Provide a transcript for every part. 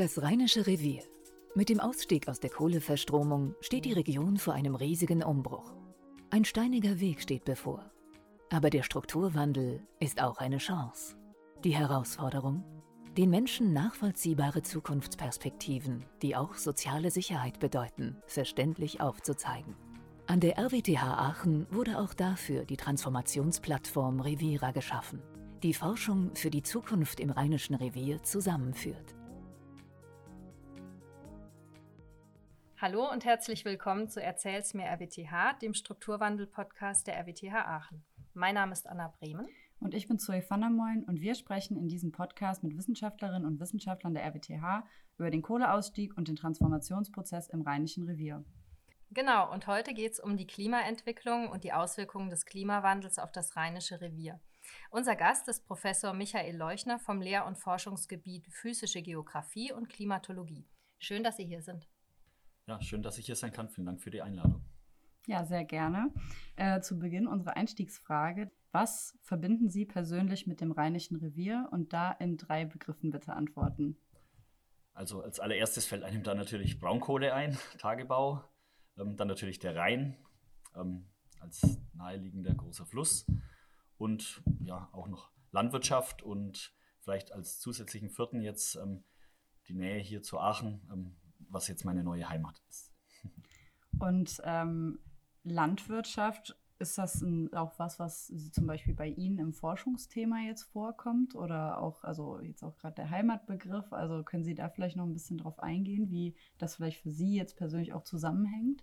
Das Rheinische Revier. Mit dem Ausstieg aus der Kohleverstromung steht die Region vor einem riesigen Umbruch. Ein steiniger Weg steht bevor. Aber der Strukturwandel ist auch eine Chance. Die Herausforderung? Den Menschen nachvollziehbare Zukunftsperspektiven, die auch soziale Sicherheit bedeuten, verständlich aufzuzeigen. An der RWTH Aachen wurde auch dafür die Transformationsplattform Revira geschaffen, die Forschung für die Zukunft im Rheinischen Revier zusammenführt. Hallo und herzlich willkommen zu Erzähl's mir RWTH, dem Strukturwandel-Podcast der RWTH Aachen. Mein Name ist Anna Bremen. Und ich bin Zoe van der Moyn und wir sprechen in diesem Podcast mit Wissenschaftlerinnen und Wissenschaftlern der RWTH über den Kohleausstieg und den Transformationsprozess im Rheinischen Revier. Genau, und heute geht es um die Klimaentwicklung und die Auswirkungen des Klimawandels auf das Rheinische Revier. Unser Gast ist Professor Michael Leuchner vom Lehr- und Forschungsgebiet Physische Geographie und Klimatologie. Schön, dass Sie hier sind. Ja, schön, dass ich hier sein kann. Vielen Dank für die Einladung. Ja, sehr gerne. Äh, zu Beginn unsere Einstiegsfrage. Was verbinden Sie persönlich mit dem Rheinischen Revier? Und da in drei Begriffen bitte antworten. Also als allererstes fällt einem da natürlich Braunkohle ein, Tagebau. Ähm, dann natürlich der Rhein ähm, als naheliegender großer Fluss. Und ja, auch noch Landwirtschaft und vielleicht als zusätzlichen vierten jetzt ähm, die Nähe hier zu Aachen, ähm, was jetzt meine neue Heimat ist. Und ähm, Landwirtschaft, ist das ein, auch was, was zum Beispiel bei Ihnen im Forschungsthema jetzt vorkommt? Oder auch, also jetzt auch gerade der Heimatbegriff, also können Sie da vielleicht noch ein bisschen drauf eingehen, wie das vielleicht für Sie jetzt persönlich auch zusammenhängt?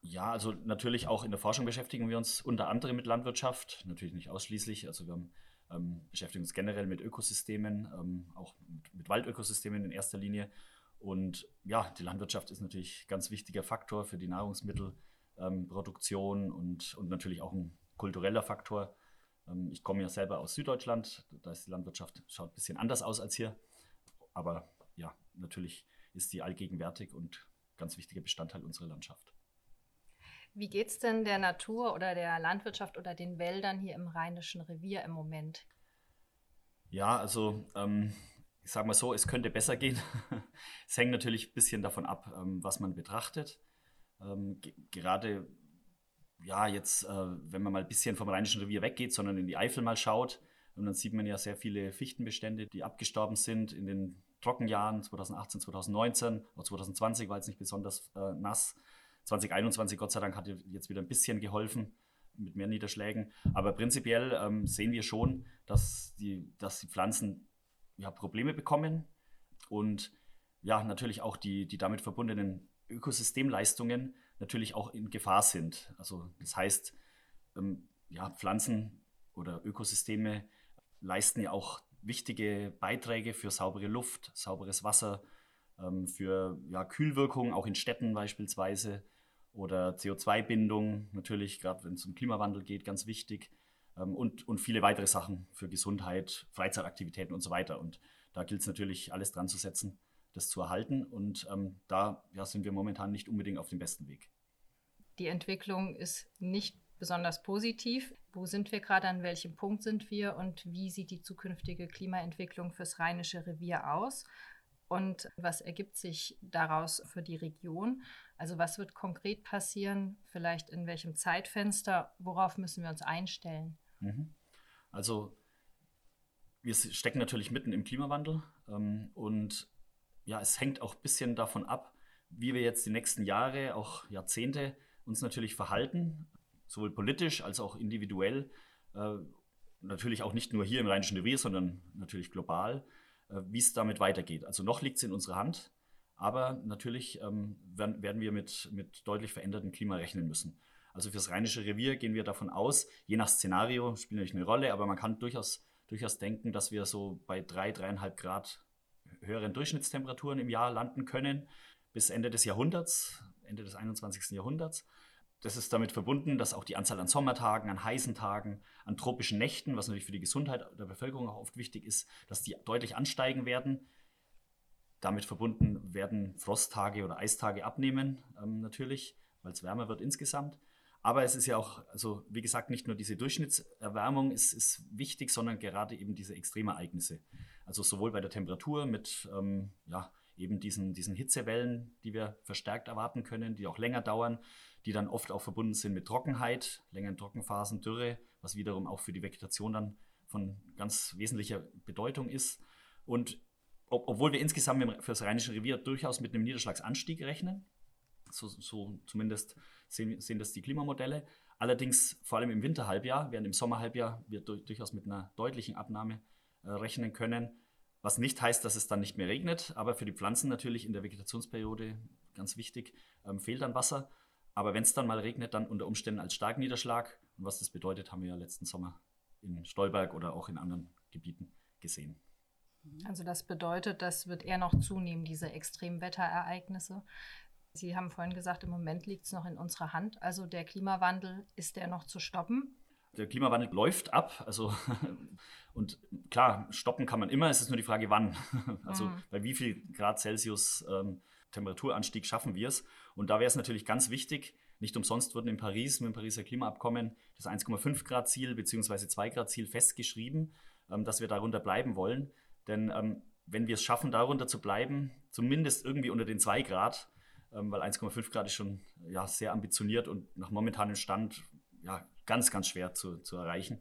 Ja, also natürlich auch in der Forschung beschäftigen wir uns unter anderem mit Landwirtschaft, natürlich nicht ausschließlich. Also wir haben, ähm, beschäftigen uns generell mit Ökosystemen, ähm, auch mit, mit Waldökosystemen in erster Linie und ja, die Landwirtschaft ist natürlich ein ganz wichtiger Faktor für die Nahrungsmittelproduktion ähm, und, und natürlich auch ein kultureller Faktor. Ähm, ich komme ja selber aus Süddeutschland, da ist die Landwirtschaft schaut ein bisschen anders aus als hier. Aber ja, natürlich ist die allgegenwärtig und ganz wichtiger Bestandteil unserer Landschaft. Wie geht es denn der Natur oder der Landwirtschaft oder den Wäldern hier im Rheinischen Revier im Moment? Ja, also ähm, ich sage mal so, es könnte besser gehen. es hängt natürlich ein bisschen davon ab, ähm, was man betrachtet. Ähm, gerade ja, jetzt, äh, wenn man mal ein bisschen vom Rheinischen Revier weggeht, sondern in die Eifel mal schaut, und dann sieht man ja sehr viele Fichtenbestände, die abgestorben sind in den Trockenjahren 2018, 2019 oder 2020 war jetzt nicht besonders äh, nass. 2021, Gott sei Dank, hat jetzt wieder ein bisschen geholfen mit mehr Niederschlägen. Aber prinzipiell ähm, sehen wir schon, dass die, dass die Pflanzen ja, Probleme bekommen und ja, natürlich auch die, die damit verbundenen Ökosystemleistungen natürlich auch in Gefahr sind. Also das heißt, ähm, ja, Pflanzen oder Ökosysteme leisten ja auch wichtige Beiträge für saubere Luft, sauberes Wasser, ähm, für ja, Kühlwirkung, auch in Städten beispielsweise, oder CO2-Bindung, natürlich, gerade wenn es um Klimawandel geht, ganz wichtig und, und viele weitere Sachen für Gesundheit, Freizeitaktivitäten und so weiter. Und da gilt es natürlich, alles dran zu setzen, das zu erhalten. Und ähm, da ja, sind wir momentan nicht unbedingt auf dem besten Weg. Die Entwicklung ist nicht besonders positiv. Wo sind wir gerade, an welchem Punkt sind wir und wie sieht die zukünftige Klimaentwicklung fürs Rheinische Revier aus? Und was ergibt sich daraus für die Region? Also was wird konkret passieren? Vielleicht in welchem Zeitfenster? Worauf müssen wir uns einstellen? Mhm. Also wir stecken natürlich mitten im Klimawandel ähm, und ja, es hängt auch ein bisschen davon ab, wie wir jetzt die nächsten Jahre, auch Jahrzehnte uns natürlich verhalten, sowohl politisch als auch individuell. Äh, natürlich auch nicht nur hier im Rheinischen Revier, sondern natürlich global, äh, wie es damit weitergeht. Also noch liegt es in unserer Hand, aber natürlich ähm, werden, werden wir mit, mit deutlich verändertem Klima rechnen müssen. Also fürs Rheinische Revier gehen wir davon aus, je nach Szenario spielt natürlich eine Rolle, aber man kann durchaus, durchaus denken, dass wir so bei drei, dreieinhalb Grad höheren Durchschnittstemperaturen im Jahr landen können bis Ende des Jahrhunderts, Ende des 21. Jahrhunderts. Das ist damit verbunden, dass auch die Anzahl an Sommertagen, an heißen Tagen, an tropischen Nächten, was natürlich für die Gesundheit der Bevölkerung auch oft wichtig ist, dass die deutlich ansteigen werden. Damit verbunden werden Frosttage oder Eistage abnehmen, ähm, natürlich, weil es wärmer wird insgesamt. Aber es ist ja auch, also wie gesagt, nicht nur diese Durchschnittserwärmung ist, ist wichtig, sondern gerade eben diese Extremereignisse. Also sowohl bei der Temperatur mit ähm, ja, eben diesen, diesen Hitzewellen, die wir verstärkt erwarten können, die auch länger dauern, die dann oft auch verbunden sind mit Trockenheit, längeren Trockenphasen, Dürre, was wiederum auch für die Vegetation dann von ganz wesentlicher Bedeutung ist. Und ob, obwohl wir insgesamt für das Rheinische Revier durchaus mit einem Niederschlagsanstieg rechnen, so, so zumindest sehen, sehen, das die Klimamodelle. Allerdings vor allem im Winterhalbjahr, während im Sommerhalbjahr wir durchaus mit einer deutlichen Abnahme äh, rechnen können. Was nicht heißt, dass es dann nicht mehr regnet, aber für die Pflanzen natürlich in der Vegetationsperiode ganz wichtig, ähm, fehlt dann Wasser. Aber wenn es dann mal regnet, dann unter Umständen als Starkniederschlag. Und was das bedeutet, haben wir ja letzten Sommer in Stolberg oder auch in anderen Gebieten gesehen. Also das bedeutet, das wird eher noch zunehmen, diese Extremwetterereignisse. Sie haben vorhin gesagt, im Moment liegt es noch in unserer Hand. Also der Klimawandel, ist der noch zu stoppen? Der Klimawandel läuft ab. Also, und klar, stoppen kann man immer, es ist nur die Frage, wann. Also mhm. bei wie viel Grad Celsius ähm, Temperaturanstieg schaffen wir es. Und da wäre es natürlich ganz wichtig, nicht umsonst wurden in Paris mit dem Pariser Klimaabkommen das 1,5 Grad Ziel bzw. 2 Grad Ziel festgeschrieben, ähm, dass wir darunter bleiben wollen. Denn ähm, wenn wir es schaffen, darunter zu bleiben, zumindest irgendwie unter den 2 Grad, weil 1,5 Grad ist schon ja, sehr ambitioniert und nach momentanem Stand ja, ganz, ganz schwer zu, zu erreichen,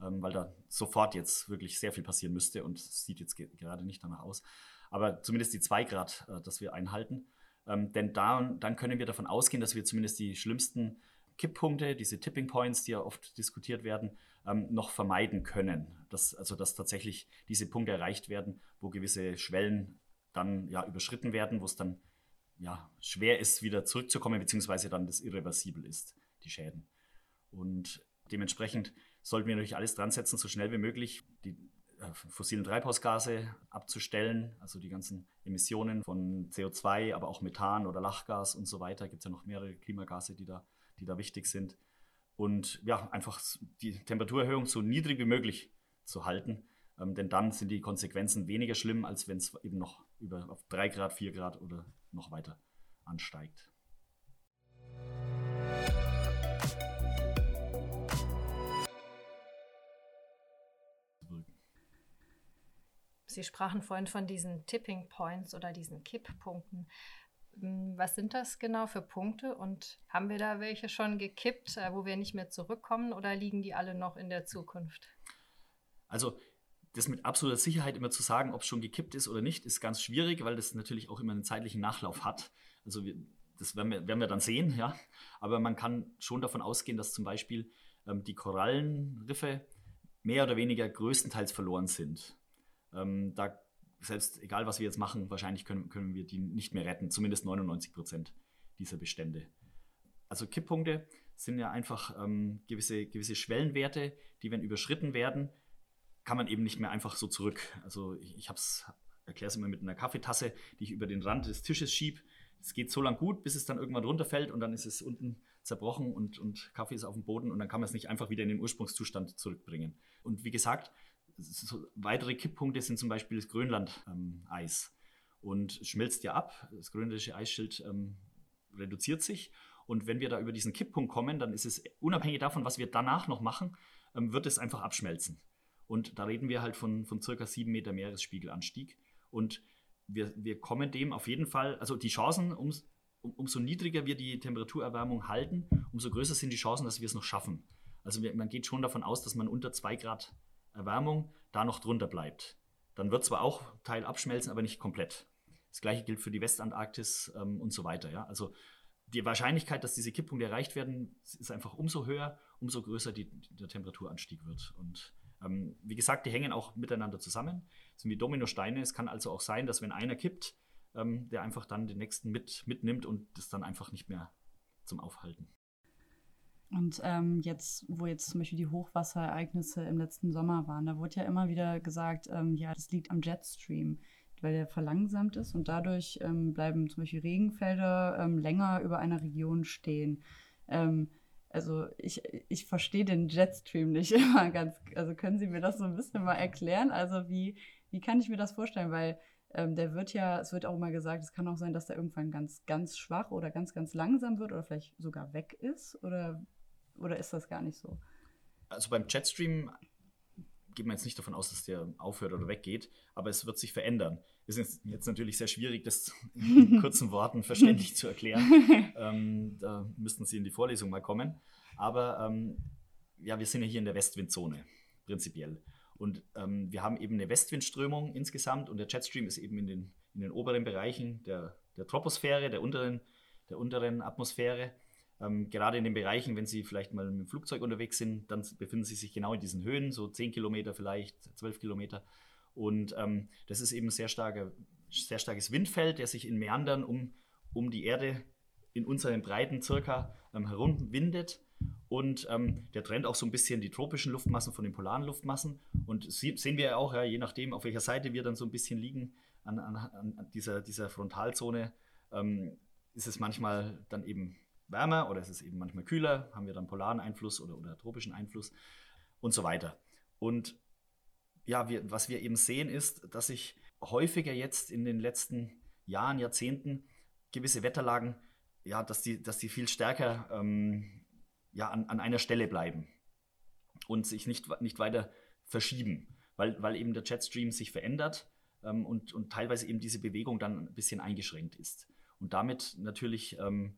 ähm, weil da sofort jetzt wirklich sehr viel passieren müsste und es sieht jetzt gerade nicht danach aus. Aber zumindest die 2 Grad, äh, dass wir einhalten. Ähm, denn da, dann können wir davon ausgehen, dass wir zumindest die schlimmsten Kipppunkte, diese Tipping Points, die ja oft diskutiert werden, ähm, noch vermeiden können. Dass, also dass tatsächlich diese Punkte erreicht werden, wo gewisse Schwellen dann ja überschritten werden, wo es dann ja, schwer ist, wieder zurückzukommen, beziehungsweise dann das irreversibel ist, die Schäden. Und dementsprechend sollten wir natürlich alles dran setzen, so schnell wie möglich die äh, fossilen Treibhausgase abzustellen, also die ganzen Emissionen von CO2, aber auch Methan oder Lachgas und so weiter. Gibt es ja noch mehrere Klimagase, die da, die da wichtig sind. Und ja, einfach die Temperaturerhöhung so niedrig wie möglich zu halten, ähm, denn dann sind die Konsequenzen weniger schlimm, als wenn es eben noch über auf 3 Grad, 4 Grad oder noch weiter ansteigt. Sie sprachen vorhin von diesen Tipping Points oder diesen Kipppunkten. Hm, was sind das genau für Punkte und haben wir da welche schon gekippt, äh, wo wir nicht mehr zurückkommen oder liegen die alle noch in der Zukunft? Also das mit absoluter Sicherheit immer zu sagen, ob es schon gekippt ist oder nicht, ist ganz schwierig, weil das natürlich auch immer einen zeitlichen Nachlauf hat. Also wir, das werden wir, werden wir, dann sehen, ja. Aber man kann schon davon ausgehen, dass zum Beispiel ähm, die Korallenriffe mehr oder weniger größtenteils verloren sind. Ähm, da selbst egal was wir jetzt machen, wahrscheinlich können, können wir die nicht mehr retten, zumindest 99 Prozent dieser Bestände. Also Kipppunkte sind ja einfach ähm, gewisse, gewisse Schwellenwerte, die, wenn überschritten werden, kann man eben nicht mehr einfach so zurück. Also ich, ich erkläre es immer mit einer Kaffeetasse, die ich über den Rand des Tisches schiebe. Es geht so lang gut, bis es dann irgendwann runterfällt und dann ist es unten zerbrochen und, und Kaffee ist auf dem Boden und dann kann man es nicht einfach wieder in den Ursprungszustand zurückbringen. Und wie gesagt, so weitere Kipppunkte sind zum Beispiel das Grönland-Eis. Ähm, und schmilzt ja ab, das grönländische Eisschild ähm, reduziert sich. Und wenn wir da über diesen Kipppunkt kommen, dann ist es unabhängig davon, was wir danach noch machen, ähm, wird es einfach abschmelzen. Und da reden wir halt von, von circa sieben Meter Meeresspiegelanstieg. Und wir, wir kommen dem auf jeden Fall, also die Chancen, um, um, umso niedriger wir die Temperaturerwärmung halten, umso größer sind die Chancen, dass wir es noch schaffen. Also wir, man geht schon davon aus, dass man unter zwei Grad Erwärmung da noch drunter bleibt. Dann wird zwar auch Teil abschmelzen, aber nicht komplett. Das gleiche gilt für die Westantarktis ähm, und so weiter. Ja? Also die Wahrscheinlichkeit, dass diese Kipppunkte erreicht werden, ist einfach umso höher, umso größer die, der Temperaturanstieg wird. Und ähm, wie gesagt, die hängen auch miteinander zusammen. Sind wie Dominosteine. Es kann also auch sein, dass wenn einer kippt, ähm, der einfach dann den nächsten mit, mitnimmt und das dann einfach nicht mehr zum Aufhalten. Und ähm, jetzt, wo jetzt zum Beispiel die Hochwasserereignisse im letzten Sommer waren, da wurde ja immer wieder gesagt, ähm, ja, das liegt am Jetstream, weil der verlangsamt ist und dadurch ähm, bleiben zum Beispiel Regenfelder ähm, länger über einer Region stehen. Also ich, ich verstehe den Jetstream nicht immer ganz. Also können Sie mir das so ein bisschen mal erklären? Also wie, wie kann ich mir das vorstellen? Weil ähm, der wird ja, es wird auch immer gesagt, es kann auch sein, dass der irgendwann ganz, ganz schwach oder ganz, ganz langsam wird oder vielleicht sogar weg ist. Oder oder ist das gar nicht so? Also beim Jetstream geht man jetzt nicht davon aus, dass der aufhört oder weggeht, aber es wird sich verändern. Es ist jetzt natürlich sehr schwierig, das in kurzen Worten verständlich zu erklären. Ähm, da müssten Sie in die Vorlesung mal kommen. Aber ähm, ja, wir sind ja hier in der Westwindzone, prinzipiell. Und ähm, wir haben eben eine Westwindströmung insgesamt und der Jetstream ist eben in den, in den oberen Bereichen der, der Troposphäre, der unteren, der unteren Atmosphäre. Ähm, gerade in den Bereichen, wenn Sie vielleicht mal mit dem Flugzeug unterwegs sind, dann befinden Sie sich genau in diesen Höhen, so 10 Kilometer vielleicht, 12 Kilometer. Und ähm, das ist eben ein sehr, starker, sehr starkes Windfeld, der sich in Meandern um, um die Erde in unseren Breiten circa ähm, herumwindet. Und ähm, der trennt auch so ein bisschen die tropischen Luftmassen von den polaren Luftmassen. Und sehen wir ja auch, ja, je nachdem, auf welcher Seite wir dann so ein bisschen liegen an, an, an dieser, dieser Frontalzone, ähm, ist es manchmal dann eben wärmer oder ist es eben manchmal kühler, haben wir dann polaren Einfluss oder, oder tropischen Einfluss und so weiter. Und ja, wir, was wir eben sehen ist, dass sich häufiger jetzt in den letzten Jahren, Jahrzehnten gewisse Wetterlagen, ja, dass die, dass die viel stärker ähm, ja, an, an einer Stelle bleiben und sich nicht, nicht weiter verschieben, weil, weil eben der Jetstream sich verändert ähm, und, und teilweise eben diese Bewegung dann ein bisschen eingeschränkt ist. Und damit natürlich ähm,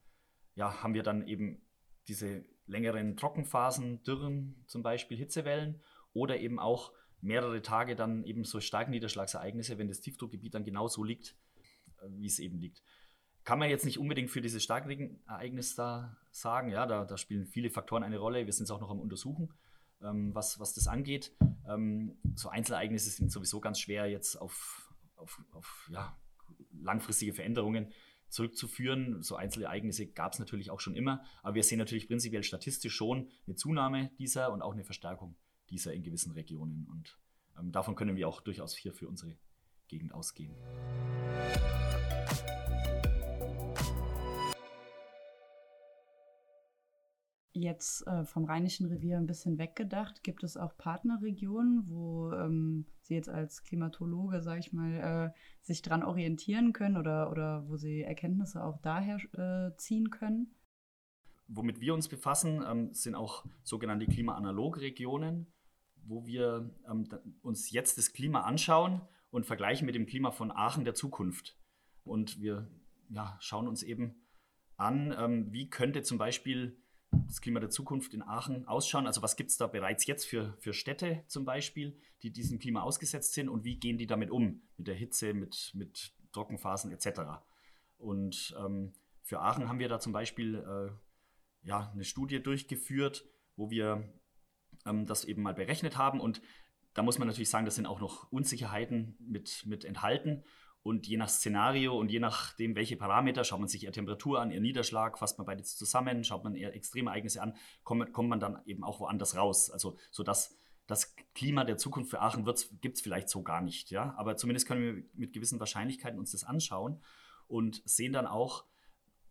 ja, haben wir dann eben diese längeren Trockenphasen, Dürren, zum Beispiel Hitzewellen oder eben auch mehrere Tage dann eben so starke Niederschlagsereignisse, wenn das Tiefdruckgebiet dann genauso liegt, äh, wie es eben liegt. Kann man jetzt nicht unbedingt für dieses Starkregenereignis da sagen, ja, da, da, spielen viele Faktoren eine Rolle. Wir sind es auch noch am Untersuchen, ähm, was, was das angeht. Ähm, so Einzelereignisse sind sowieso ganz schwer jetzt auf, auf, auf ja, langfristige Veränderungen zurückzuführen. So Einzelereignisse gab es natürlich auch schon immer, aber wir sehen natürlich prinzipiell statistisch schon eine Zunahme dieser und auch eine Verstärkung dieser in gewissen Regionen. Und ähm, davon können wir auch durchaus hier für unsere Gegend ausgehen. Jetzt äh, vom Rheinischen Revier ein bisschen weggedacht, gibt es auch Partnerregionen, wo ähm, Sie jetzt als Klimatologe, sage ich mal, äh, sich dran orientieren können oder, oder wo Sie Erkenntnisse auch daher äh, ziehen können? Womit wir uns befassen, ähm, sind auch sogenannte Klimaanalogregionen, wo wir ähm, uns jetzt das Klima anschauen und vergleichen mit dem Klima von Aachen der Zukunft. Und wir ja, schauen uns eben an, ähm, wie könnte zum Beispiel das Klima der Zukunft in Aachen ausschauen? Also was gibt es da bereits jetzt für, für Städte zum Beispiel, die diesem Klima ausgesetzt sind und wie gehen die damit um, mit der Hitze, mit, mit Trockenphasen etc. Und ähm, für Aachen haben wir da zum Beispiel äh, ja, eine Studie durchgeführt, wo wir ähm, das eben mal berechnet haben und da muss man natürlich sagen, da sind auch noch Unsicherheiten mit, mit enthalten. Und je nach Szenario und je nachdem, welche Parameter, schaut man sich eher Temperatur an, eher Niederschlag, fasst man beides zusammen, schaut man eher Extremereignisse an, kommt, kommt man dann eben auch woanders raus. Also so dass das Klima der Zukunft für Aachen gibt es vielleicht so gar nicht. Ja? Aber zumindest können wir mit gewissen Wahrscheinlichkeiten uns das anschauen und sehen dann auch,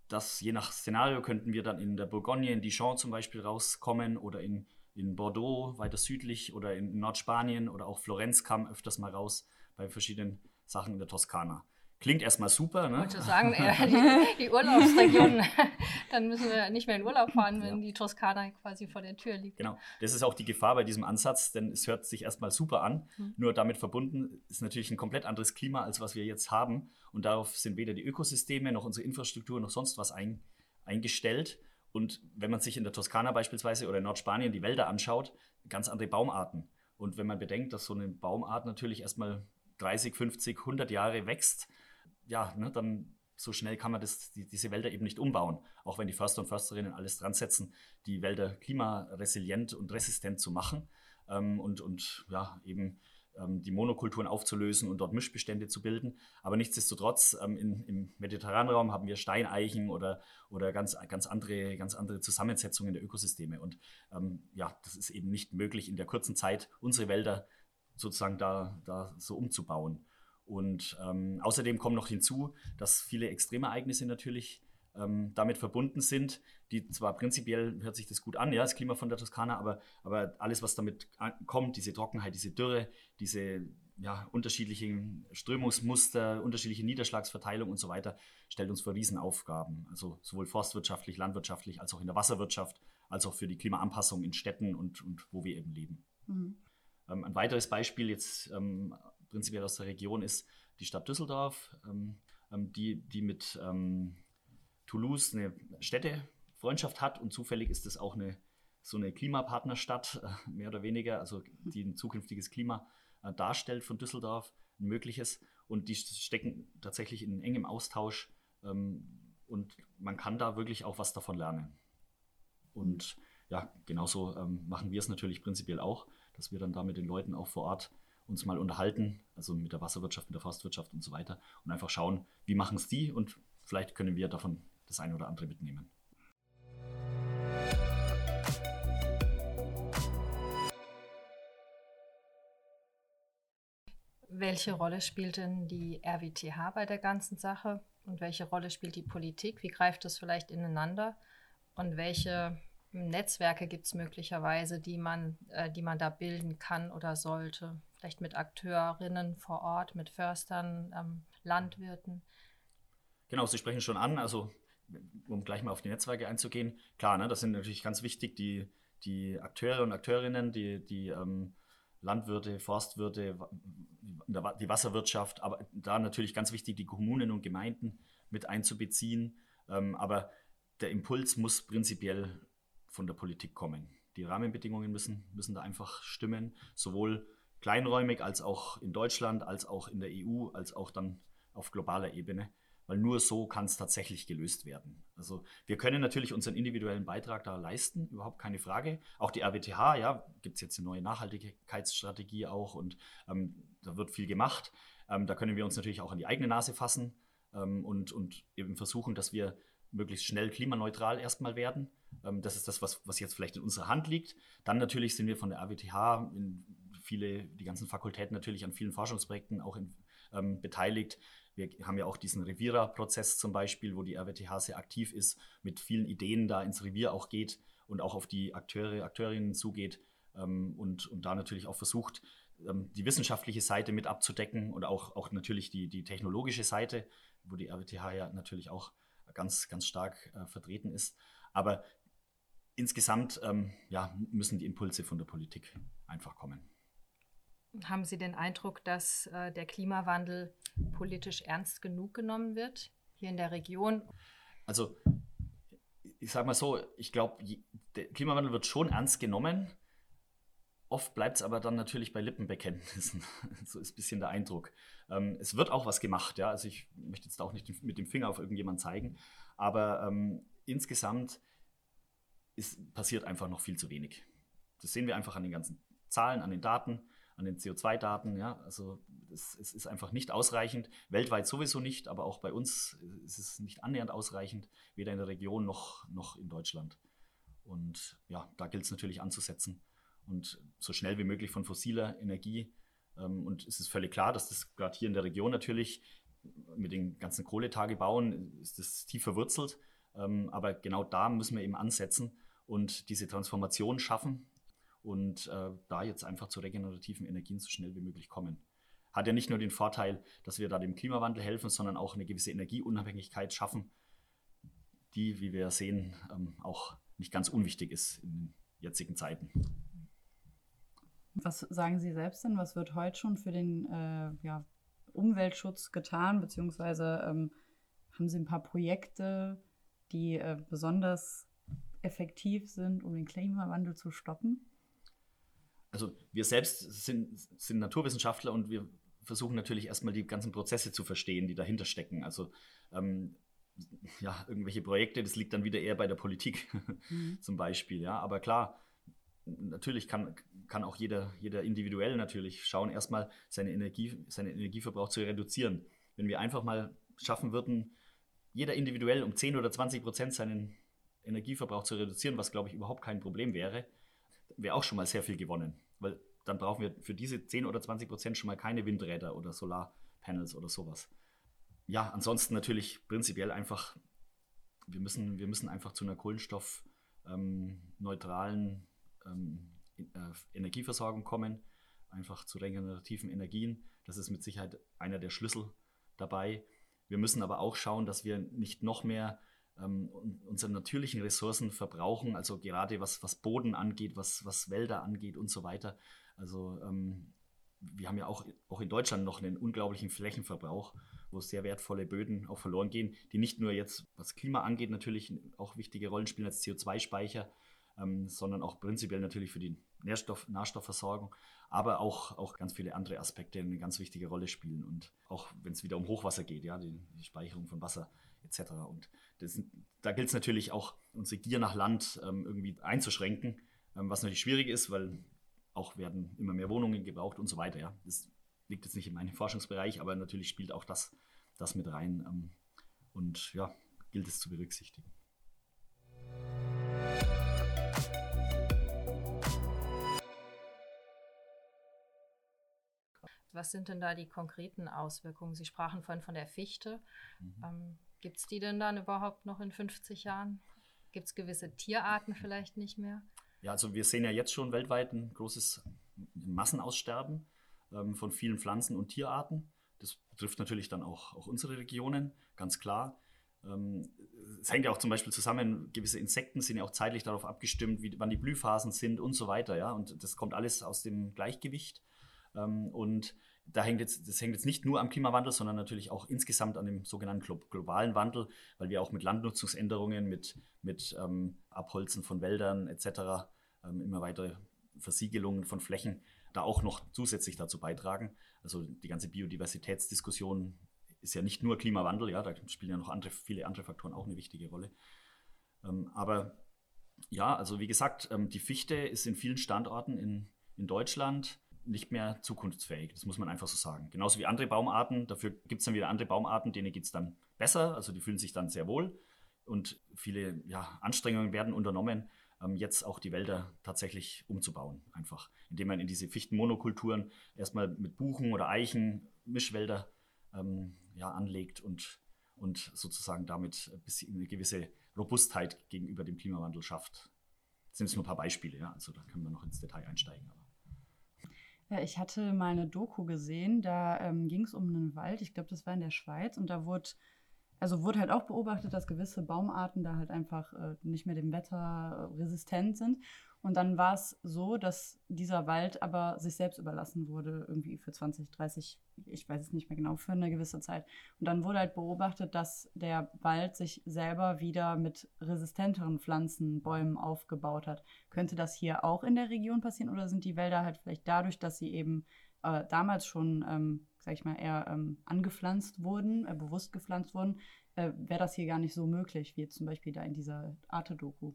dass je nach Szenario könnten wir dann in der Bourgogne, in Dijon zum Beispiel rauskommen oder in, in Bordeaux weiter südlich oder in Nordspanien oder auch Florenz kam öfters mal raus bei verschiedenen Sachen in der Toskana. Klingt erstmal super, ne? Ich wollte sagen, ja, die, die Urlaubsregion, dann müssen wir nicht mehr in Urlaub fahren, wenn ja. die Toskana quasi vor der Tür liegt. Genau, das ist auch die Gefahr bei diesem Ansatz, denn es hört sich erstmal super an. Mhm. Nur damit verbunden ist natürlich ein komplett anderes Klima, als was wir jetzt haben. Und darauf sind weder die Ökosysteme noch unsere Infrastruktur noch sonst was ein, eingestellt. Und wenn man sich in der Toskana beispielsweise oder in Nordspanien die Wälder anschaut, ganz andere Baumarten. Und wenn man bedenkt, dass so eine Baumart natürlich erstmal 30, 50, 100 Jahre wächst, ja, ne, dann so schnell kann man das, die, diese Wälder eben nicht umbauen. Auch wenn die Förster und Försterinnen alles dran setzen, die Wälder klimaresilient und resistent zu machen ähm, und, und ja, eben die Monokulturen aufzulösen und dort Mischbestände zu bilden. Aber nichtsdestotrotz, ähm, in, im mediterranen Raum haben wir Steineichen oder, oder ganz, ganz, andere, ganz andere Zusammensetzungen der Ökosysteme. Und ähm, ja, das ist eben nicht möglich, in der kurzen Zeit unsere Wälder sozusagen da, da so umzubauen. Und ähm, außerdem kommt noch hinzu, dass viele Extremereignisse natürlich ähm, damit verbunden sind, die zwar prinzipiell hört sich das gut an, ja, das Klima von der Toskana, aber, aber alles, was damit kommt, diese Trockenheit, diese Dürre, diese ja, unterschiedlichen Strömungsmuster, unterschiedliche Niederschlagsverteilung und so weiter, stellt uns vor Riesenaufgaben. Also sowohl forstwirtschaftlich, landwirtschaftlich, als auch in der Wasserwirtschaft, als auch für die Klimaanpassung in Städten und, und wo wir eben leben. Mhm. Ähm, ein weiteres Beispiel jetzt ähm, prinzipiell aus der Region ist die Stadt Düsseldorf, ähm, ähm, die, die mit ähm, Toulouse eine Städtefreundschaft hat und zufällig ist es auch eine, so eine Klimapartnerstadt, äh, mehr oder weniger, also die ein zukünftiges Klima äh, darstellt von Düsseldorf, ein mögliches. Und die stecken tatsächlich in engem Austausch ähm, und man kann da wirklich auch was davon lernen. Und ja, genauso ähm, machen wir es natürlich prinzipiell auch, dass wir dann da mit den Leuten auch vor Ort uns mal unterhalten, also mit der Wasserwirtschaft, mit der Forstwirtschaft und so weiter und einfach schauen, wie machen es die und vielleicht können wir davon das eine oder andere mitnehmen. Welche Rolle spielt denn die RWTH bei der ganzen Sache und welche Rolle spielt die Politik? Wie greift das vielleicht ineinander und welche Netzwerke gibt es möglicherweise, die man, äh, die man da bilden kann oder sollte? Vielleicht mit Akteurinnen vor Ort, mit Förstern, ähm, Landwirten. Genau, Sie sprechen schon an, also um gleich mal auf die Netzwerke einzugehen. Klar, ne, das sind natürlich ganz wichtig, die, die Akteure und Akteurinnen, die, die ähm, Landwirte, Forstwirte, die Wasserwirtschaft, aber da natürlich ganz wichtig, die Kommunen und Gemeinden mit einzubeziehen. Ähm, aber der Impuls muss prinzipiell von der Politik kommen. Die Rahmenbedingungen müssen, müssen da einfach stimmen, sowohl kleinräumig als auch in Deutschland, als auch in der EU, als auch dann auf globaler Ebene, weil nur so kann es tatsächlich gelöst werden. Also wir können natürlich unseren individuellen Beitrag da leisten, überhaupt keine Frage. Auch die RWTH, ja, gibt es jetzt eine neue Nachhaltigkeitsstrategie auch und ähm, da wird viel gemacht. Ähm, da können wir uns natürlich auch an die eigene Nase fassen ähm, und, und eben versuchen, dass wir möglichst schnell klimaneutral erstmal werden. Ähm, das ist das, was, was jetzt vielleicht in unserer Hand liegt. Dann natürlich sind wir von der RWTH in viele, die ganzen Fakultäten natürlich an vielen Forschungsprojekten auch in, ähm, beteiligt. Wir haben ja auch diesen Revierer-Prozess zum Beispiel, wo die RWTH sehr aktiv ist, mit vielen Ideen da ins Revier auch geht und auch auf die Akteure, Akteurinnen zugeht ähm, und, und da natürlich auch versucht, ähm, die wissenschaftliche Seite mit abzudecken und auch, auch natürlich die, die technologische Seite, wo die RWTH ja natürlich auch ganz, ganz stark äh, vertreten ist. Aber insgesamt ähm, ja, müssen die Impulse von der Politik einfach kommen. Haben Sie den Eindruck, dass äh, der Klimawandel politisch ernst genug genommen wird hier in der Region? Also ich sage mal so, ich glaube, der Klimawandel wird schon ernst genommen. Oft bleibt es aber dann natürlich bei Lippenbekenntnissen. so ist ein bisschen der Eindruck. Ähm, es wird auch was gemacht, ja. Also ich möchte jetzt auch nicht mit dem Finger auf irgendjemanden zeigen, aber ähm, insgesamt ist, passiert einfach noch viel zu wenig. Das sehen wir einfach an den ganzen Zahlen, an den Daten, an den CO2-Daten. Ja. Also es, es, ist einfach nicht ausreichend. Weltweit sowieso nicht, aber auch bei uns ist es nicht annähernd ausreichend, weder in der Region noch, noch in Deutschland. Und ja, da gilt es natürlich anzusetzen und so schnell wie möglich von fossiler Energie. Ähm, und es ist völlig klar, dass das gerade hier in der Region natürlich mit den ganzen Kohletagebauen ist das tief verwurzelt. Ähm, aber genau da müssen wir eben ansetzen und diese Transformation schaffen und äh, da jetzt einfach zu regenerativen Energien so schnell wie möglich kommen. Hat ja nicht nur den Vorteil, dass wir da dem Klimawandel helfen, sondern auch eine gewisse Energieunabhängigkeit schaffen, die, wie wir sehen, ähm, auch nicht ganz unwichtig ist in den jetzigen Zeiten. Was sagen Sie selbst denn? Was wird heute schon für den äh, ja, Umweltschutz getan? Beziehungsweise ähm, haben Sie ein paar Projekte, die äh, besonders effektiv sind, um den Klimawandel zu stoppen? Also wir selbst sind, sind Naturwissenschaftler und wir versuchen natürlich erstmal die ganzen Prozesse zu verstehen, die dahinter stecken. Also ähm, ja, irgendwelche Projekte, das liegt dann wieder eher bei der Politik mhm. zum Beispiel. Ja, aber klar, natürlich kann, kann auch jeder, jeder individuell natürlich schauen, erstmal seine Energie, seinen Energieverbrauch zu reduzieren. Wenn wir einfach mal schaffen würden, jeder individuell um 10 oder 20 Prozent seinen Energieverbrauch zu reduzieren, was glaube ich überhaupt kein Problem wäre, wäre auch schon mal sehr viel gewonnen. Weil dann brauchen wir für diese 10 oder 20 Prozent schon mal keine Windräder oder Solarpanels oder sowas. Ja, ansonsten natürlich prinzipiell einfach, wir müssen, wir müssen einfach zu einer kohlenstoffneutralen ähm, äh, Energieversorgung kommen, einfach zu regenerativen Energien. Das ist mit Sicherheit einer der Schlüssel dabei. Wir müssen aber auch schauen, dass wir nicht noch mehr ähm, unsere natürlichen Ressourcen verbrauchen, also gerade was, was Boden angeht, was, was Wälder angeht und so weiter. Also ähm, wir haben ja auch, auch in Deutschland noch einen unglaublichen Flächenverbrauch, wo sehr wertvolle Böden auch verloren gehen, die nicht nur jetzt, was Klima angeht, natürlich auch wichtige Rollen spielen als CO2-Speicher, ähm, sondern auch prinzipiell natürlich für die Nährstoff, Nahstoffversorgung, aber auch, auch ganz viele andere Aspekte eine ganz wichtige Rolle spielen. Und auch wenn es wieder um Hochwasser geht, ja, die, die Speicherung von Wasser etc. Und das, da gilt es natürlich auch, unsere Gier nach Land ähm, irgendwie einzuschränken, ähm, was natürlich schwierig ist, weil auch werden immer mehr Wohnungen gebraucht und so weiter. Ja. Das liegt jetzt nicht in meinem Forschungsbereich, aber natürlich spielt auch das, das mit rein. Ähm, und ja, gilt es zu berücksichtigen. Was sind denn da die konkreten Auswirkungen? Sie sprachen vorhin von der Fichte. Mhm. Ähm, Gibt es die denn dann überhaupt noch in 50 Jahren? Gibt es gewisse Tierarten vielleicht nicht mehr? Ja, also wir sehen ja jetzt schon weltweit ein großes Massenaussterben ähm, von vielen Pflanzen- und Tierarten. Das betrifft natürlich dann auch, auch unsere Regionen, ganz klar. Ähm, es hängt ja auch zum Beispiel zusammen, gewisse Insekten sind ja auch zeitlich darauf abgestimmt, wie, wann die Blühphasen sind und so weiter. Ja? Und das kommt alles aus dem Gleichgewicht. Ähm, und da hängt jetzt, das hängt jetzt nicht nur am Klimawandel, sondern natürlich auch insgesamt an dem sogenannten globalen Wandel, weil wir auch mit Landnutzungsänderungen, mit, mit ähm, Abholzen von Wäldern etc., ähm, immer weitere Versiegelungen von Flächen da auch noch zusätzlich dazu beitragen. Also die ganze Biodiversitätsdiskussion ist ja nicht nur Klimawandel, ja, da spielen ja noch andere, viele andere Faktoren auch eine wichtige Rolle. Ähm, aber ja, also wie gesagt, ähm, die Fichte ist in vielen Standorten in, in Deutschland nicht mehr zukunftsfähig. Das muss man einfach so sagen. Genauso wie andere Baumarten. Dafür gibt es dann wieder andere Baumarten, denen geht es dann besser. Also die fühlen sich dann sehr wohl. Und viele ja, Anstrengungen werden unternommen, ähm, jetzt auch die Wälder tatsächlich umzubauen. Einfach, indem man in diese Fichtenmonokulturen erstmal mit Buchen oder Eichen Mischwälder ähm, ja, anlegt und, und sozusagen damit ein eine gewisse Robustheit gegenüber dem Klimawandel schafft. Das sind jetzt nur ein paar Beispiele, ja. Also da können wir noch ins Detail einsteigen. Aber. Ja, ich hatte mal eine Doku gesehen, da ähm, ging es um einen Wald, ich glaube, das war in der Schweiz, und da wurde, also wurde halt auch beobachtet, dass gewisse Baumarten da halt einfach äh, nicht mehr dem Wetter äh, resistent sind. Und dann war es so, dass dieser Wald aber sich selbst überlassen wurde, irgendwie für 20, 30, ich weiß es nicht mehr genau, für eine gewisse Zeit. Und dann wurde halt beobachtet, dass der Wald sich selber wieder mit resistenteren Pflanzen, Bäumen aufgebaut hat. Könnte das hier auch in der Region passieren oder sind die Wälder halt vielleicht dadurch, dass sie eben äh, damals schon, ähm, sag ich mal, eher ähm, angepflanzt wurden, äh, bewusst gepflanzt wurden, äh, wäre das hier gar nicht so möglich, wie zum Beispiel da in dieser Arte-Doku?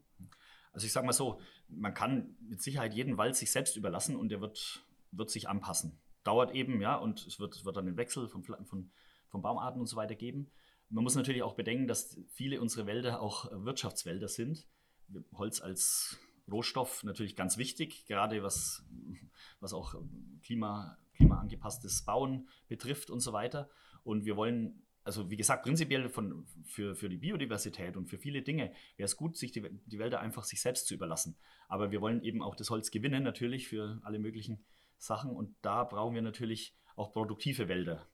Also ich sage mal so, man kann mit Sicherheit jeden Wald sich selbst überlassen und der wird, wird sich anpassen. Dauert eben, ja, und es wird, wird dann einen Wechsel von, von, von Baumarten und so weiter geben. Man muss natürlich auch bedenken, dass viele unserer Wälder auch Wirtschaftswälder sind. Holz als Rohstoff natürlich ganz wichtig, gerade was, was auch Klima, klimaangepasstes Bauen betrifft und so weiter. Und wir wollen also wie gesagt, prinzipiell von, für, für die Biodiversität und für viele Dinge wäre es gut, sich die, die Wälder einfach sich selbst zu überlassen. Aber wir wollen eben auch das Holz gewinnen, natürlich für alle möglichen Sachen. Und da brauchen wir natürlich auch produktive Wälder.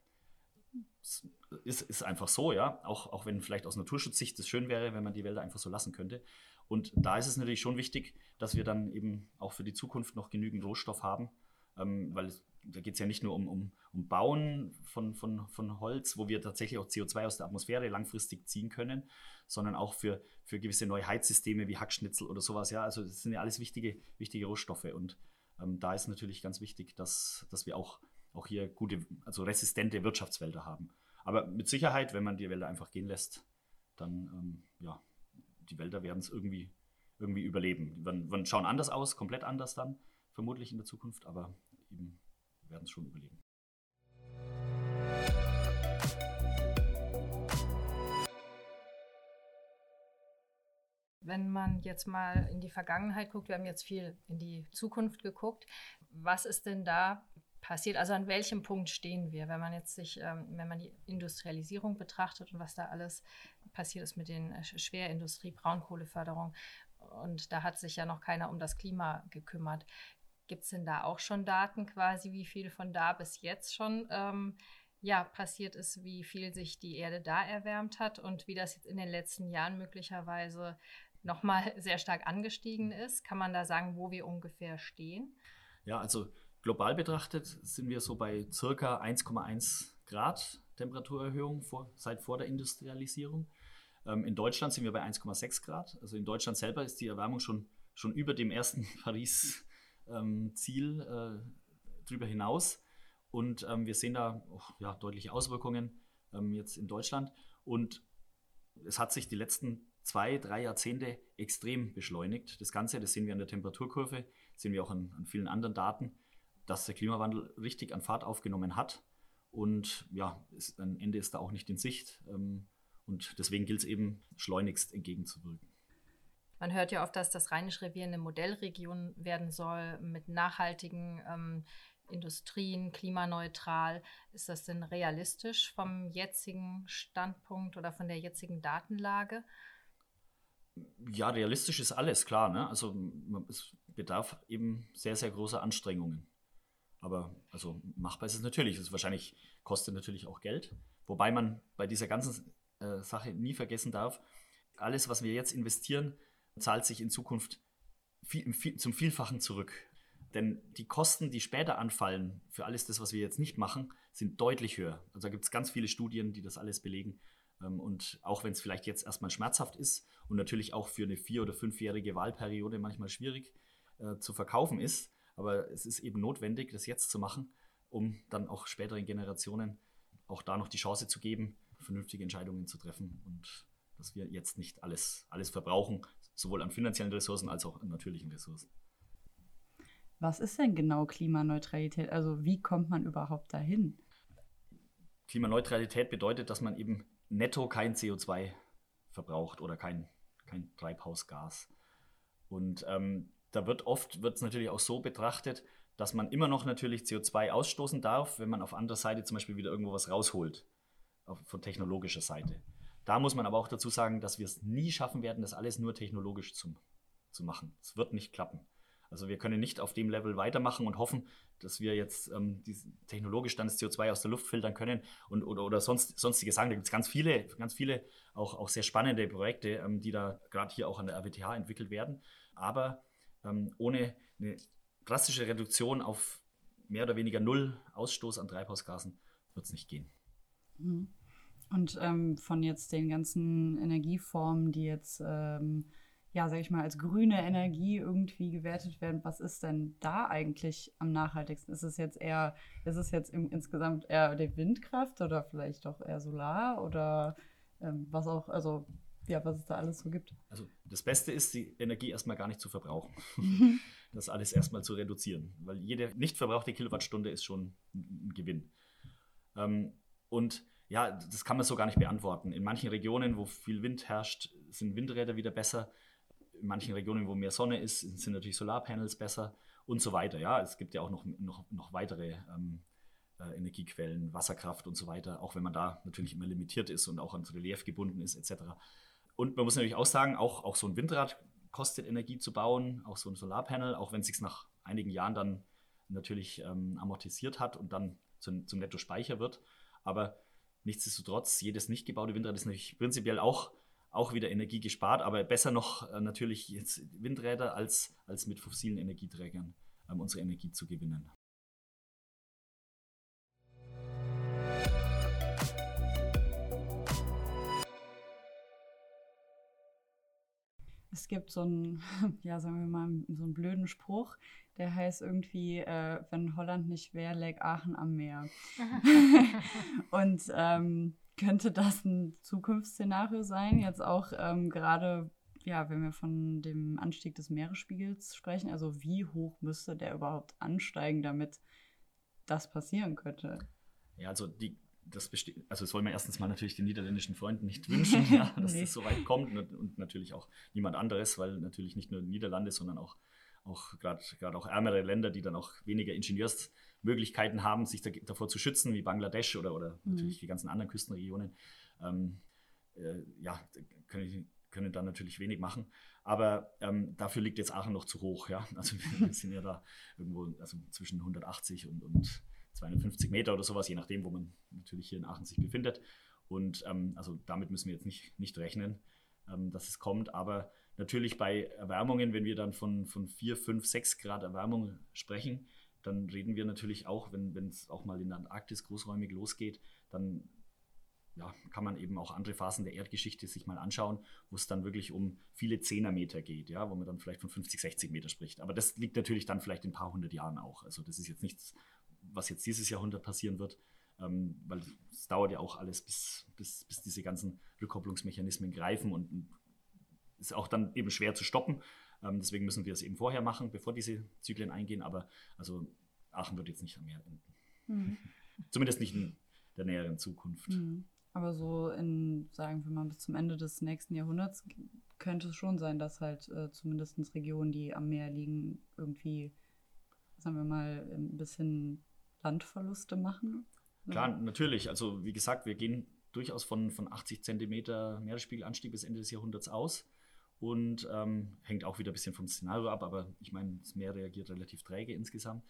Es ist, ist einfach so, ja. Auch, auch wenn vielleicht aus Naturschutzsicht es schön wäre, wenn man die Wälder einfach so lassen könnte. Und da ist es natürlich schon wichtig, dass wir dann eben auch für die Zukunft noch genügend Rohstoff haben, ähm, weil es da geht es ja nicht nur um, um, um Bauen von, von, von Holz, wo wir tatsächlich auch CO2 aus der Atmosphäre langfristig ziehen können, sondern auch für, für gewisse neue Heizsysteme wie Hackschnitzel oder sowas. Ja, also das sind ja alles wichtige, wichtige Rohstoffe. Und ähm, da ist natürlich ganz wichtig, dass, dass wir auch, auch hier gute, also resistente Wirtschaftswälder haben. Aber mit Sicherheit, wenn man die Wälder einfach gehen lässt, dann, ähm, ja, die Wälder werden es irgendwie, irgendwie überleben. Die werden, werden schauen anders aus, komplett anders dann, vermutlich in der Zukunft, aber eben werden es schon überlegen. Wenn man jetzt mal in die Vergangenheit guckt, wir haben jetzt viel in die Zukunft geguckt, was ist denn da passiert? Also an welchem Punkt stehen wir, wenn man jetzt sich, ähm, wenn man die Industrialisierung betrachtet und was da alles passiert ist mit den äh, Schwerindustrie, Braunkohleförderung und da hat sich ja noch keiner um das Klima gekümmert. Gibt es denn da auch schon Daten quasi, wie viel von da bis jetzt schon ähm, ja, passiert ist, wie viel sich die Erde da erwärmt hat und wie das jetzt in den letzten Jahren möglicherweise nochmal sehr stark angestiegen ist? Kann man da sagen, wo wir ungefähr stehen? Ja, also global betrachtet sind wir so bei circa 1,1 Grad Temperaturerhöhung vor, seit vor der Industrialisierung. Ähm, in Deutschland sind wir bei 1,6 Grad. Also in Deutschland selber ist die Erwärmung schon, schon über dem ersten Paris-Ziel ähm, äh, drüber hinaus. Und ähm, wir sehen da oh, ja, deutliche Auswirkungen ähm, jetzt in Deutschland. Und es hat sich die letzten zwei, drei Jahrzehnte extrem beschleunigt. Das Ganze, das sehen wir an der Temperaturkurve, sehen wir auch an, an vielen anderen Daten, dass der Klimawandel richtig an Fahrt aufgenommen hat. Und ja, ist, ein Ende ist da auch nicht in Sicht. Ähm, und deswegen gilt es eben, schleunigst entgegenzuwirken. Man hört ja oft, dass das Rheinische Revier eine Modellregion werden soll mit nachhaltigen ähm, Industrien, klimaneutral. Ist das denn realistisch vom jetzigen Standpunkt oder von der jetzigen Datenlage? Ja, realistisch ist alles, klar. Ne? Also es bedarf eben sehr, sehr großer Anstrengungen. Aber also machbar ist es natürlich. Es wahrscheinlich kostet natürlich auch Geld. Wobei man bei dieser ganzen äh, Sache nie vergessen darf, alles, was wir jetzt investieren, zahlt sich in Zukunft viel, viel, zum Vielfachen zurück. Denn die Kosten, die später anfallen für alles das, was wir jetzt nicht machen, sind deutlich höher. Also da gibt es ganz viele Studien, die das alles belegen. Ähm, und auch wenn es vielleicht jetzt erstmal schmerzhaft ist und natürlich auch für eine vier- oder fünfjährige Wahlperiode manchmal schwierig äh, zu verkaufen ist, aber es ist eben notwendig, das jetzt zu machen, um dann auch späteren Generationen auch da noch die Chance zu geben, vernünftige Entscheidungen zu treffen und dass wir jetzt nicht alles, alles verbrauchen, sowohl an finanziellen Ressourcen als auch an natürlichen Ressourcen. Was ist denn genau Klimaneutralität? Also wie kommt man überhaupt dahin? Klimaneutralität bedeutet, dass man eben netto kein CO2 verbraucht oder kein, kein Treibhausgas. Und ähm, da wird oft, wird es natürlich auch so betrachtet, dass man immer noch natürlich CO2 ausstoßen darf, wenn man auf anderer Seite zum Beispiel wieder irgendwo was rausholt, auf, von technologischer Seite. Da muss man aber auch dazu sagen, dass wir es nie schaffen werden, das alles nur technologisch zu, zu machen. Es wird nicht klappen. Also wir können nicht auf dem Level weitermachen und hoffen, dass wir jetzt ähm, technologisch dann das CO2 aus der Luft filtern können und, oder, oder sonst, sonstige Sachen. Da gibt es ganz viele, ganz viele auch, auch sehr spannende Projekte, ähm, die da gerade hier auch an der RWTH entwickelt werden. Aber ähm, ohne eine drastische Reduktion auf mehr oder weniger null Ausstoß an Treibhausgasen wird es nicht gehen. Mhm. Und ähm, von jetzt den ganzen Energieformen, die jetzt ähm, ja, sag ich mal, als grüne Energie irgendwie gewertet werden. Was ist denn da eigentlich am nachhaltigsten? Ist es jetzt eher, ist es jetzt im, insgesamt eher die Windkraft oder vielleicht doch eher Solar oder ähm, was auch, also ja, was es da alles so gibt? Also das Beste ist, die Energie erstmal gar nicht zu verbrauchen. das alles erstmal zu reduzieren, weil jede nicht verbrauchte Kilowattstunde ist schon ein Gewinn. Ähm, und ja, das kann man so gar nicht beantworten. In manchen Regionen, wo viel Wind herrscht, sind Windräder wieder besser in manchen Regionen, wo mehr Sonne ist, sind natürlich Solarpanels besser und so weiter. Ja, es gibt ja auch noch, noch, noch weitere ähm, äh, Energiequellen, Wasserkraft und so weiter, auch wenn man da natürlich immer limitiert ist und auch ans Relief gebunden ist, etc. Und man muss natürlich auch sagen, auch, auch so ein Windrad kostet Energie zu bauen, auch so ein Solarpanel, auch wenn es sich nach einigen Jahren dann natürlich ähm, amortisiert hat und dann zum, zum Netto-Speicher wird. Aber nichtsdestotrotz, jedes nicht gebaute Windrad ist natürlich prinzipiell auch auch wieder Energie gespart, aber besser noch äh, natürlich jetzt Windräder als, als mit fossilen Energieträgern ähm, unsere Energie zu gewinnen. Es gibt so einen, ja, sagen wir mal, so einen blöden Spruch, der heißt irgendwie, äh, wenn Holland nicht wäre, lag Aachen am Meer. Und ähm, könnte das ein Zukunftsszenario sein? Jetzt auch ähm, gerade, ja, wenn wir von dem Anstieg des Meeresspiegels sprechen, also wie hoch müsste der überhaupt ansteigen, damit das passieren könnte? Ja, also die, das besteht, also das wollen wir erstens mal natürlich den niederländischen Freunden nicht wünschen, ja, dass nee. das so weit kommt und, und, natürlich auch niemand anderes, weil natürlich nicht nur Niederlande, sondern auch, auch gerade auch ärmere Länder, die dann auch weniger Ingenieurs Möglichkeiten haben, sich da, davor zu schützen, wie Bangladesch oder, oder mhm. natürlich die ganzen anderen Küstenregionen, ähm, äh, ja, können, können da natürlich wenig machen. Aber ähm, dafür liegt jetzt Aachen noch zu hoch. Ja? Also wir sind ja da irgendwo also zwischen 180 und, und 250 Meter oder sowas, je nachdem, wo man natürlich hier in Aachen sich befindet. Und ähm, also damit müssen wir jetzt nicht, nicht rechnen, ähm, dass es kommt. Aber natürlich bei Erwärmungen, wenn wir dann von, von 4, 5, 6 Grad Erwärmung sprechen, dann reden wir natürlich auch, wenn es auch mal in der Antarktis großräumig losgeht, dann ja, kann man eben auch andere Phasen der Erdgeschichte sich mal anschauen, wo es dann wirklich um viele Zehnermeter geht, ja, wo man dann vielleicht von 50, 60 Meter spricht. Aber das liegt natürlich dann vielleicht in ein paar hundert Jahren auch. Also das ist jetzt nichts, was jetzt dieses Jahrhundert passieren wird, ähm, weil es dauert ja auch alles, bis, bis, bis diese ganzen Rückkopplungsmechanismen greifen und ist auch dann eben schwer zu stoppen. Ähm, deswegen müssen wir es eben vorher machen, bevor diese Zyklen eingehen. Aber also Aachen wird jetzt nicht am Meer enden. Mhm. Zumindest nicht in der näheren Zukunft. Mhm. Aber so in, sagen wir mal, bis zum Ende des nächsten Jahrhunderts könnte es schon sein, dass halt äh, zumindest Regionen, die am Meer liegen, irgendwie, sagen wir mal, ein bisschen Landverluste machen. Klar, ja. natürlich. Also wie gesagt, wir gehen durchaus von, von 80 Zentimeter Meeresspiegelanstieg bis Ende des Jahrhunderts aus und ähm, hängt auch wieder ein bisschen vom Szenario ab, aber ich meine, das Meer reagiert relativ träge insgesamt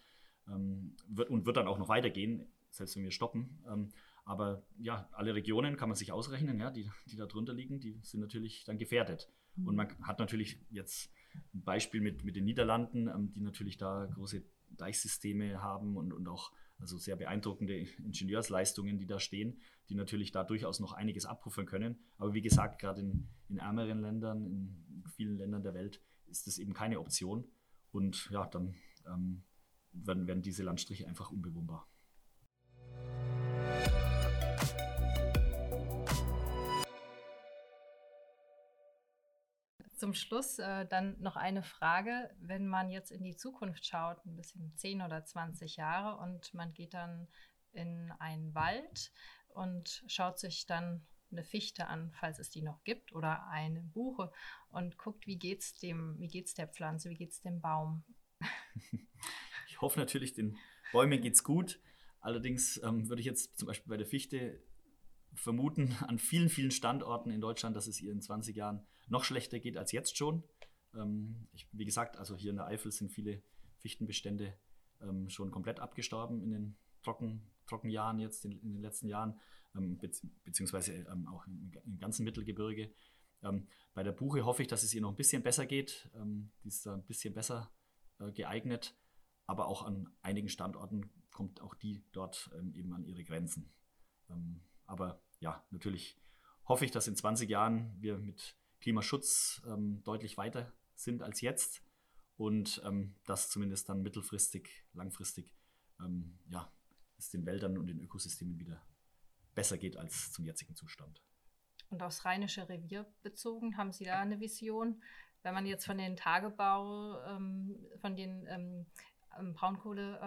ähm, wird, und wird dann auch noch weitergehen, selbst wenn wir stoppen. Ähm, aber ja, alle Regionen kann man sich ausrechnen, ja, die, die da drunter liegen, die sind natürlich dann gefährdet. Mhm. Und man hat natürlich jetzt ein Beispiel mit, mit den Niederlanden, ähm, die natürlich da große Deichsysteme haben und, und auch also sehr beeindruckende Ingenieursleistungen, die da stehen, die natürlich da durchaus noch einiges abpuffern können. Aber wie gesagt, gerade in, in ärmeren Ländern, in vielen Ländern der Welt, ist das eben keine Option. Und ja, dann ähm, werden, werden diese Landstriche einfach unbewohnbar. Zum Schluss äh, dann noch eine Frage. Wenn man jetzt in die Zukunft schaut, ein bisschen 10 oder 20 Jahre, und man geht dann in einen Wald und schaut sich dann eine Fichte an, falls es die noch gibt, oder eine Buche und guckt, wie geht's dem, wie geht's der Pflanze, wie geht's dem Baum. Ich hoffe natürlich, den Bäumen geht's gut. Allerdings ähm, würde ich jetzt zum Beispiel bei der Fichte vermuten an vielen, vielen Standorten in Deutschland, dass es ihr in 20 Jahren noch schlechter geht als jetzt schon. Ähm, ich, wie gesagt, also hier in der Eifel sind viele Fichtenbestände ähm, schon komplett abgestorben in den Trocken, Trockenjahren jetzt, in, in den letzten Jahren, ähm, be beziehungsweise ähm, auch im, im, ganzen Mittelgebirge. Ähm, bei der Buche hoffe ich, dass es ihr noch ein bisschen besser geht. Ähm, die ist da ein bisschen besser äh, geeignet, aber auch an einigen Standorten kommt auch die dort eben an ihre Grenzen. aber ja, natürlich hoffe ich, dass in 20 Jahren wir mit Klimaschutz ähm, deutlich weiter sind als jetzt und ähm, dass zumindest dann mittelfristig, langfristig ähm, ja, es den Wäldern und den Ökosystemen wieder besser geht als zum jetzigen Zustand. Und aufs Rheinische Revier bezogen, haben Sie da eine Vision? Wenn man jetzt von den Tagebau, ähm, von den ähm, ähm, Braunkohle,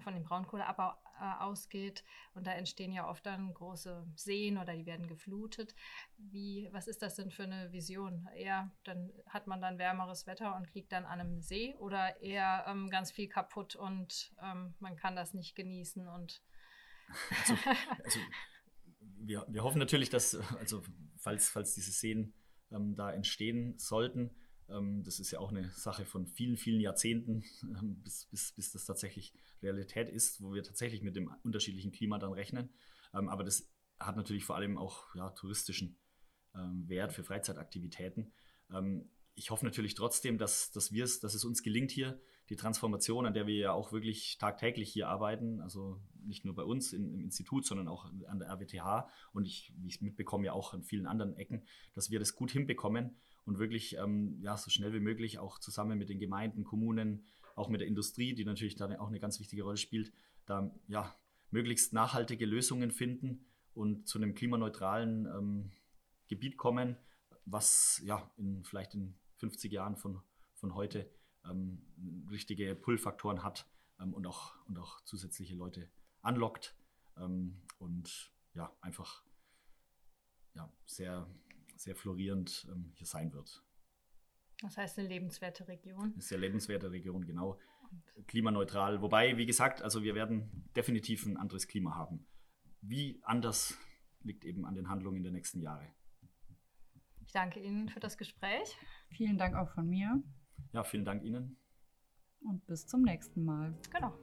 von dem Braunkohleabbau äh, ausgeht. Und da entstehen ja oft dann große Seen oder die werden geflutet. Wie, was ist das denn für eine Vision? Eher, dann hat man dann wärmeres Wetter und liegt dann an einem See oder eher ähm, ganz viel kaputt und ähm, man kann das nicht genießen und also, also wir, wir hoffen natürlich, dass, also falls, falls diese Seen ähm, da entstehen sollten, das ist ja auch eine Sache von vielen, vielen Jahrzehnten, ähm, bis, bis, bis das tatsächlich Realität ist, wo wir tatsächlich mit dem unterschiedlichen Klima dann rechnen. Ähm, aber das hat natürlich vor allem auch ja, touristischen Wert für Freizeitaktivitäten. ich hoffe natürlich trotzdem, dass, dass, dass es uns gelingt hier, die Transformation, an der wir ja auch wirklich tagtäglich hier arbeiten, also nicht nur bei uns im, im Institut, sondern auch an der RWTH und ich, wie ich mitbekomme, ja auch an vielen anderen Ecken, dass wir das gut hinbekommen und wirklich ähm, ja, so schnell wie möglich auch zusammen mit den Gemeinden, Kommunen, auch mit der Industrie, die natürlich da auch eine ganz wichtige Rolle spielt, da ja, möglichst nachhaltige Lösungen finden und zu einem klimaneutralen ähm, Gebiet kommen, was ja in, vielleicht in 50 Jahren von, von heute ähm, richtige Pull-Faktoren hat ähm, und, auch, und auch zusätzliche Leute anlockt ähm, und ja, einfach ja, sehr sehr florierend ähm, hier sein wird. Das heißt eine lebenswerte Region. Eine sehr lebenswerte Region, genau. Und Klimaneutral. Wobei, wie gesagt, also wir werden definitiv ein anderes Klima haben. Wie anders liegt eben an den Handlungen der nächsten Jahre. Ich danke Ihnen für das Gespräch. Vielen Dank auch von mir. Ja, vielen Dank Ihnen. Und bis zum nächsten Mal. Genau.